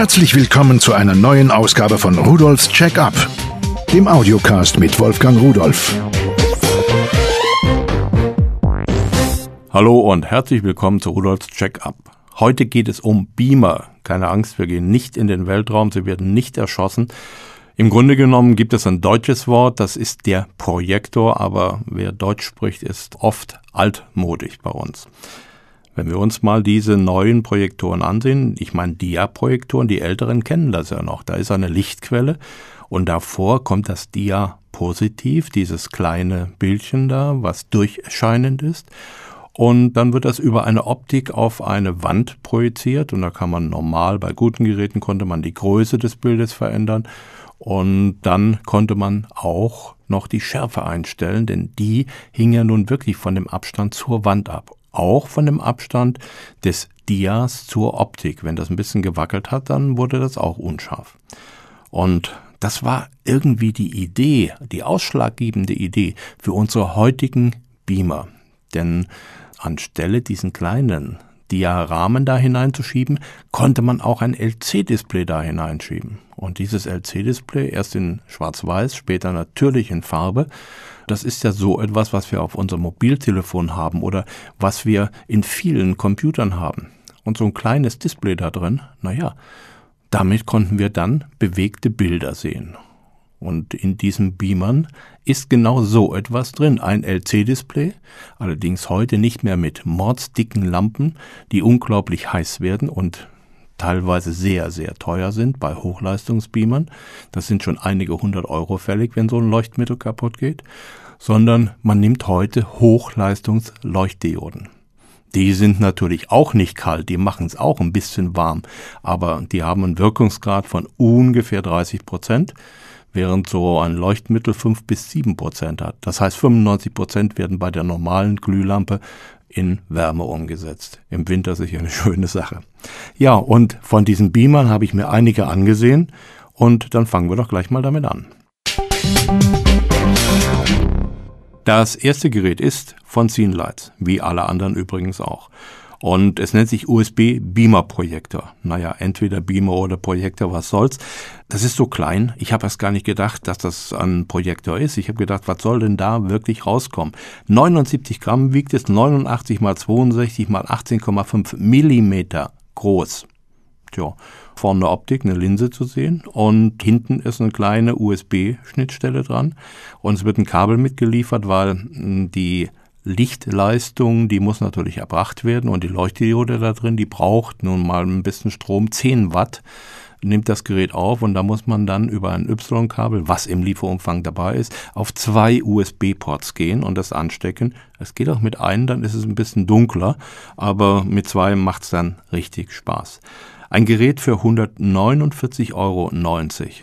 Herzlich willkommen zu einer neuen Ausgabe von Rudolfs Check-up, dem Audiocast mit Wolfgang Rudolf. Hallo und herzlich willkommen zu Rudolfs Check-up. Heute geht es um Beamer. Keine Angst, wir gehen nicht in den Weltraum, sie werden nicht erschossen. Im Grunde genommen gibt es ein deutsches Wort, das ist der Projektor, aber wer Deutsch spricht, ist oft altmodisch bei uns. Wenn wir uns mal diese neuen Projektoren ansehen, ich meine Dia-Projektoren, die Älteren kennen das ja noch. Da ist eine Lichtquelle und davor kommt das Dia-Positiv, dieses kleine Bildchen da, was durchscheinend ist. Und dann wird das über eine Optik auf eine Wand projiziert und da kann man normal, bei guten Geräten konnte man die Größe des Bildes verändern und dann konnte man auch noch die Schärfe einstellen, denn die hing ja nun wirklich von dem Abstand zur Wand ab auch von dem Abstand des Dias zur Optik. Wenn das ein bisschen gewackelt hat, dann wurde das auch unscharf. Und das war irgendwie die Idee, die ausschlaggebende Idee für unsere heutigen Beamer. Denn anstelle diesen kleinen Diaramen da hineinzuschieben, konnte man auch ein LC-Display da hineinschieben. Und dieses LC-Display erst in Schwarz-Weiß, später natürlich in Farbe. Das ist ja so etwas, was wir auf unserem Mobiltelefon haben oder was wir in vielen Computern haben. Und so ein kleines Display da drin, naja, damit konnten wir dann bewegte Bilder sehen. Und in diesen Beamern ist genau so etwas drin. Ein LC-Display, allerdings heute nicht mehr mit mordsdicken Lampen, die unglaublich heiß werden und teilweise sehr, sehr teuer sind bei Hochleistungsbeamern. Das sind schon einige hundert Euro fällig, wenn so ein Leuchtmittel kaputt geht. Sondern man nimmt heute Hochleistungsleuchtdioden. Die sind natürlich auch nicht kalt, die machen es auch ein bisschen warm, aber die haben einen Wirkungsgrad von ungefähr 30 Prozent während so ein Leuchtmittel fünf bis sieben Prozent hat. Das heißt, 95 Prozent werden bei der normalen Glühlampe in Wärme umgesetzt. Im Winter sicher eine schöne Sache. Ja, und von diesen Beamern habe ich mir einige angesehen und dann fangen wir doch gleich mal damit an. Das erste Gerät ist von Scenelights, wie alle anderen übrigens auch. Und es nennt sich USB Beamer Projektor. Naja, entweder Beamer oder Projektor, was soll's. Das ist so klein. Ich habe erst gar nicht gedacht, dass das ein Projektor ist. Ich habe gedacht, was soll denn da wirklich rauskommen? 79 Gramm wiegt es, 89 mal 62 mal 18,5 Millimeter groß. Tja, vorne Optik, eine Linse zu sehen und hinten ist eine kleine USB-Schnittstelle dran und es wird ein Kabel mitgeliefert, weil hm, die Lichtleistung, die muss natürlich erbracht werden und die Leuchtdiode da drin, die braucht nun mal ein bisschen Strom, 10 Watt nimmt das Gerät auf und da muss man dann über ein Y-Kabel, was im Lieferumfang dabei ist, auf zwei USB-Ports gehen und das anstecken. Es geht auch mit einem, dann ist es ein bisschen dunkler, aber mit zwei macht es dann richtig Spaß. Ein Gerät für 149,90 Euro.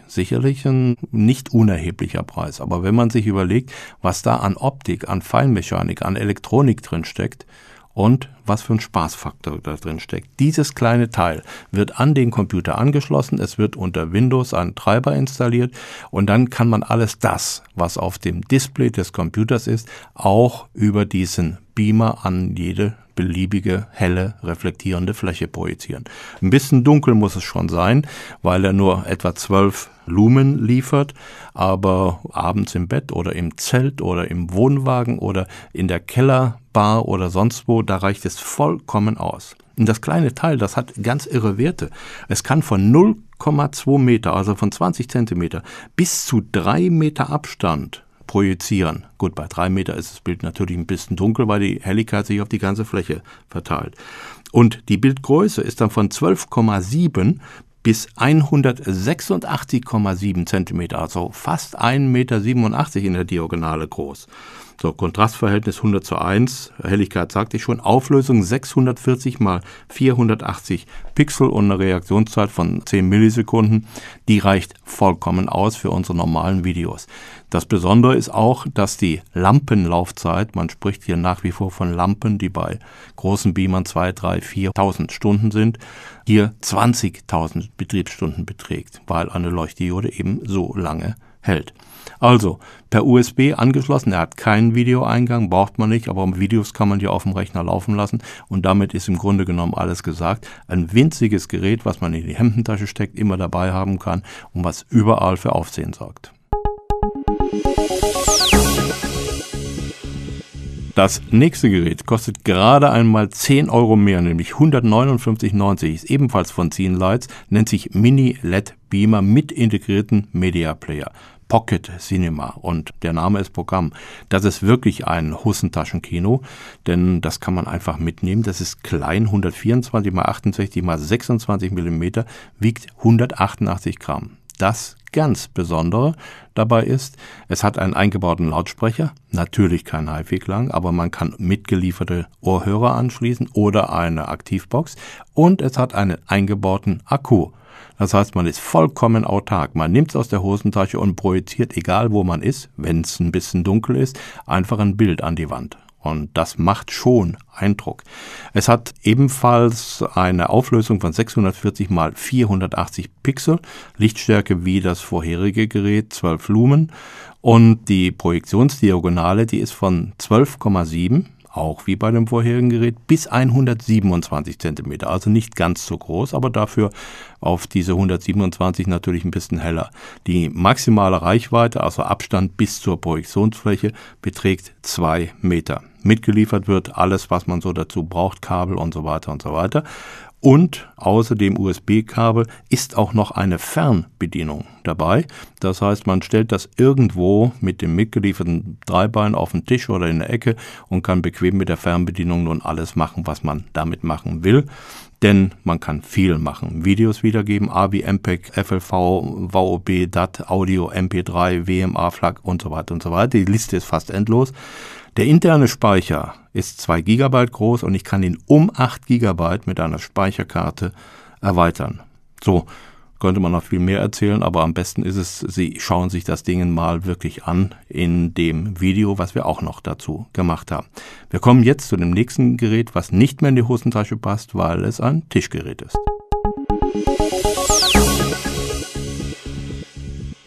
Sicherlich ein nicht unerheblicher Preis. Aber wenn man sich überlegt, was da an Optik, an Feinmechanik, an Elektronik drin steckt, und was für ein Spaßfaktor da drin steckt. Dieses kleine Teil wird an den Computer angeschlossen, es wird unter Windows ein Treiber installiert und dann kann man alles das, was auf dem Display des Computers ist, auch über diesen Beamer an jede beliebige helle reflektierende Fläche projizieren. Ein bisschen dunkel muss es schon sein, weil er nur etwa 12 Lumen liefert, aber abends im Bett oder im Zelt oder im Wohnwagen oder in der Kellerbar oder sonst wo, da reicht es vollkommen aus. Und das kleine Teil, das hat ganz irre Werte. Es kann von 0,2 Meter, also von 20 Zentimeter, bis zu drei Meter Abstand projizieren. Gut, bei drei Meter ist das Bild natürlich ein bisschen dunkel, weil die Helligkeit sich auf die ganze Fläche verteilt. Und die Bildgröße ist dann von 12,7 bis 186,7 Zentimeter, also fast 1,87 Meter in der Diagonale groß. So, Kontrastverhältnis 100 zu 1, Helligkeit sagte ich schon, Auflösung 640 mal 480 Pixel und eine Reaktionszeit von 10 Millisekunden. Die reicht vollkommen aus für unsere normalen Videos. Das Besondere ist auch, dass die Lampenlaufzeit, man spricht hier nach wie vor von Lampen, die bei großen Beamern 2, 3, 4.000 Stunden sind, hier 20.000 Betriebsstunden beträgt, weil eine Leuchtdiode eben so lange hält. Also, per USB angeschlossen, er hat keinen Videoeingang, braucht man nicht, aber Videos kann man ja auf dem Rechner laufen lassen und damit ist im Grunde genommen alles gesagt. Ein winziges Gerät, was man in die Hemdentasche steckt, immer dabei haben kann und was überall für Aufsehen sorgt. Das nächste Gerät kostet gerade einmal 10 Euro mehr, nämlich 159,90, ist ebenfalls von Lights, nennt sich Mini LED Beamer mit integrierten Media Player. Pocket Cinema und der Name ist Programm. Das ist wirklich ein Hosentaschenkino, denn das kann man einfach mitnehmen. Das ist klein, 124 x 68 x 26 Millimeter, wiegt 188 Gramm. Das ganz Besondere dabei ist, es hat einen eingebauten Lautsprecher, natürlich kein HiFi-Klang, aber man kann mitgelieferte Ohrhörer anschließen oder eine Aktivbox und es hat einen eingebauten Akku. Das heißt, man ist vollkommen autark. Man nimmt es aus der Hosentasche und projiziert, egal wo man ist, wenn es ein bisschen dunkel ist, einfach ein Bild an die Wand. Und das macht schon Eindruck. Es hat ebenfalls eine Auflösung von 640 mal 480 Pixel, Lichtstärke wie das vorherige Gerät, 12 Lumen. Und die Projektionsdiagonale, die ist von 12,7 auch wie bei dem vorherigen Gerät, bis 127 cm. Also nicht ganz so groß, aber dafür auf diese 127 natürlich ein bisschen heller. Die maximale Reichweite, also Abstand bis zur Projektionsfläche, beträgt zwei Meter. Mitgeliefert wird alles, was man so dazu braucht, Kabel und so weiter und so weiter. Und außer dem USB-Kabel ist auch noch eine Fernbedienung dabei. Das heißt, man stellt das irgendwo mit dem mitgelieferten Dreibein auf den Tisch oder in der Ecke und kann bequem mit der Fernbedienung nun alles machen, was man damit machen will. Denn man kann viel machen. Videos wiedergeben, AVI, MPEG, FLV, VOB, DAT, Audio, MP3, WMA, FLAC und so weiter und so weiter. Die Liste ist fast endlos. Der interne Speicher ist 2 GB groß und ich kann ihn um 8 GB mit einer Speicherkarte erweitern. So könnte man noch viel mehr erzählen, aber am besten ist es, Sie schauen sich das Ding mal wirklich an in dem Video, was wir auch noch dazu gemacht haben. Wir kommen jetzt zu dem nächsten Gerät, was nicht mehr in die Hosentasche passt, weil es ein Tischgerät ist.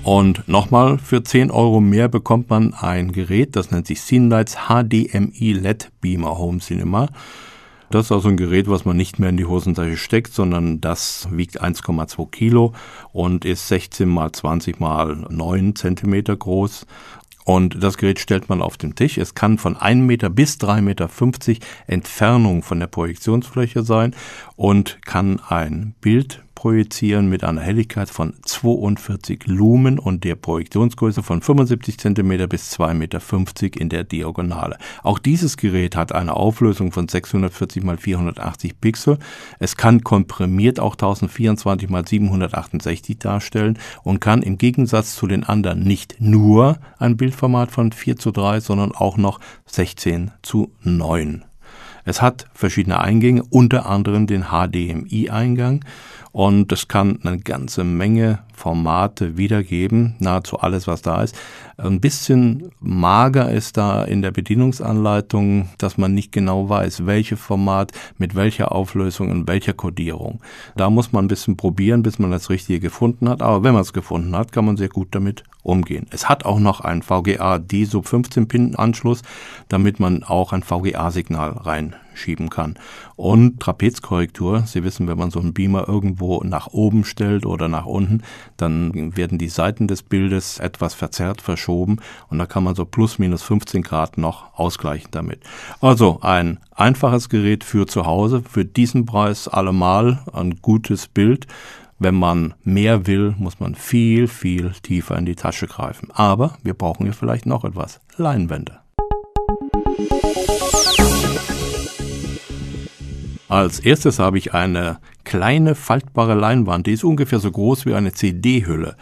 Und nochmal, für 10 Euro mehr bekommt man ein Gerät, das nennt sich Cinelights HDMI LED Beamer Home Cinema. Das ist also ein Gerät, was man nicht mehr in die Hosentasche steckt, sondern das wiegt 1,2 Kilo und ist 16 mal 20 mal 9 Zentimeter groß. Und das Gerät stellt man auf den Tisch. Es kann von 1 Meter bis 3,50 Meter Entfernung von der Projektionsfläche sein und kann ein Bild projizieren mit einer Helligkeit von 42 Lumen und der Projektionsgröße von 75 cm bis 2,50 Meter in der Diagonale. Auch dieses Gerät hat eine Auflösung von 640 x 480 Pixel. Es kann komprimiert auch 1024 x 768 darstellen und kann im Gegensatz zu den anderen nicht nur ein Bildformat von 4 zu 3, sondern auch noch 16 zu 9. Es hat verschiedene Eingänge, unter anderem den HDMI-Eingang und es kann eine ganze Menge Formate wiedergeben, nahezu alles, was da ist. Ein bisschen mager ist da in der Bedienungsanleitung, dass man nicht genau weiß, welche Format mit welcher Auflösung und welcher Codierung. Da muss man ein bisschen probieren, bis man das Richtige gefunden hat. Aber wenn man es gefunden hat, kann man sehr gut damit umgehen. Es hat auch noch einen VGA D-Sub 15 Pin Anschluss, damit man auch ein VGA-Signal reinschieben kann. Und Trapezkorrektur. Sie wissen, wenn man so einen Beamer irgendwo nach oben stellt oder nach unten, dann werden die Seiten des Bildes etwas verzerrt, verschoben und da kann man so plus minus 15 Grad noch ausgleichen damit. Also ein einfaches Gerät für zu Hause, für diesen Preis allemal ein gutes Bild. Wenn man mehr will, muss man viel, viel tiefer in die Tasche greifen. Aber wir brauchen hier vielleicht noch etwas. Leinwände. Als erstes habe ich eine kleine faltbare Leinwand, die ist ungefähr so groß wie eine CD-Hülle.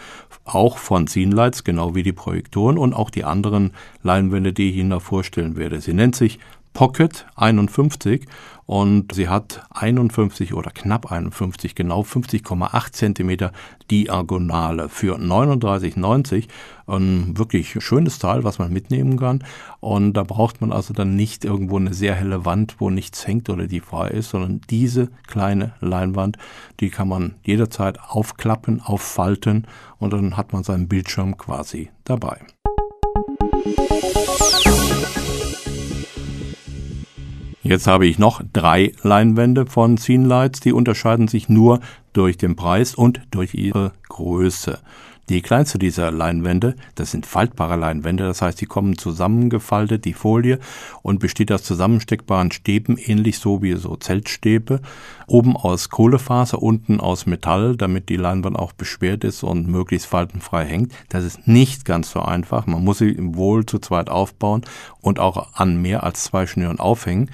Auch von Scenelights, genau wie die Projektoren und auch die anderen Leinwände, die ich Ihnen da vorstellen werde. Sie nennt sich Pocket 51 und sie hat 51 oder knapp 51, genau 50,8 Zentimeter Diagonale für 39,90. Ein wirklich schönes Teil, was man mitnehmen kann. Und da braucht man also dann nicht irgendwo eine sehr helle Wand, wo nichts hängt oder die frei ist, sondern diese kleine Leinwand, die kann man jederzeit aufklappen, auffalten und dann hat man seinen Bildschirm quasi dabei. Jetzt habe ich noch drei Leinwände von Scene Lights, die unterscheiden sich nur durch den Preis und durch ihre Größe. Die kleinste dieser Leinwände, das sind faltbare Leinwände, das heißt, die kommen zusammengefaltet, die Folie, und besteht aus zusammensteckbaren Stäben, ähnlich so wie so Zeltstäbe, oben aus Kohlefaser, unten aus Metall, damit die Leinwand auch beschwert ist und möglichst faltenfrei hängt. Das ist nicht ganz so einfach. Man muss sie wohl zu zweit aufbauen und auch an mehr als zwei Schnüren aufhängen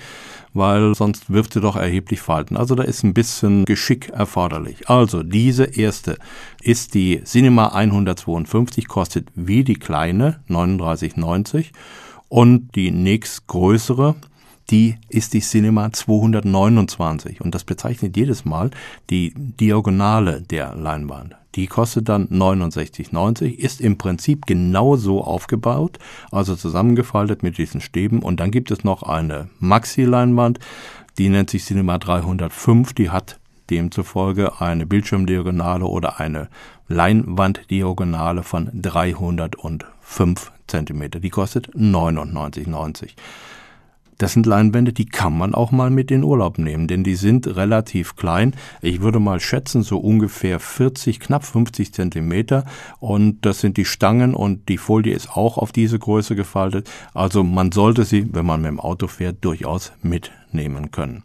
weil sonst wirft sie doch erheblich Falten. Also da ist ein bisschen Geschick erforderlich. Also diese erste ist die Cinema 152, kostet wie die kleine 39,90 und die nächstgrößere die ist die Cinema 229 und das bezeichnet jedes Mal die Diagonale der Leinwand. Die kostet dann 69,90, ist im Prinzip genauso aufgebaut, also zusammengefaltet mit diesen Stäben. Und dann gibt es noch eine Maxi-Leinwand, die nennt sich Cinema 305, die hat demzufolge eine Bildschirmdiagonale oder eine Leinwanddiagonale von 305 Zentimeter. Die kostet 99,90. Das sind Leinwände, die kann man auch mal mit in Urlaub nehmen, denn die sind relativ klein. Ich würde mal schätzen, so ungefähr 40, knapp 50 Zentimeter. Und das sind die Stangen und die Folie ist auch auf diese Größe gefaltet. Also man sollte sie, wenn man mit dem Auto fährt, durchaus mitnehmen können.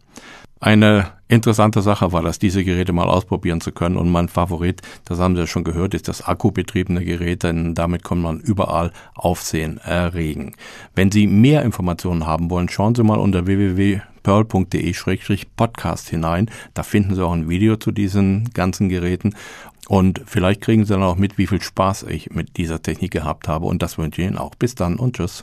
Eine interessante Sache war das, diese Geräte mal ausprobieren zu können. Und mein Favorit, das haben Sie ja schon gehört, ist das akkubetriebene Gerät, denn damit kann man überall Aufsehen erregen. Wenn Sie mehr Informationen haben wollen, schauen Sie mal unter www.pearl.de-podcast hinein. Da finden Sie auch ein Video zu diesen ganzen Geräten. Und vielleicht kriegen Sie dann auch mit, wie viel Spaß ich mit dieser Technik gehabt habe. Und das wünsche ich Ihnen auch. Bis dann und tschüss.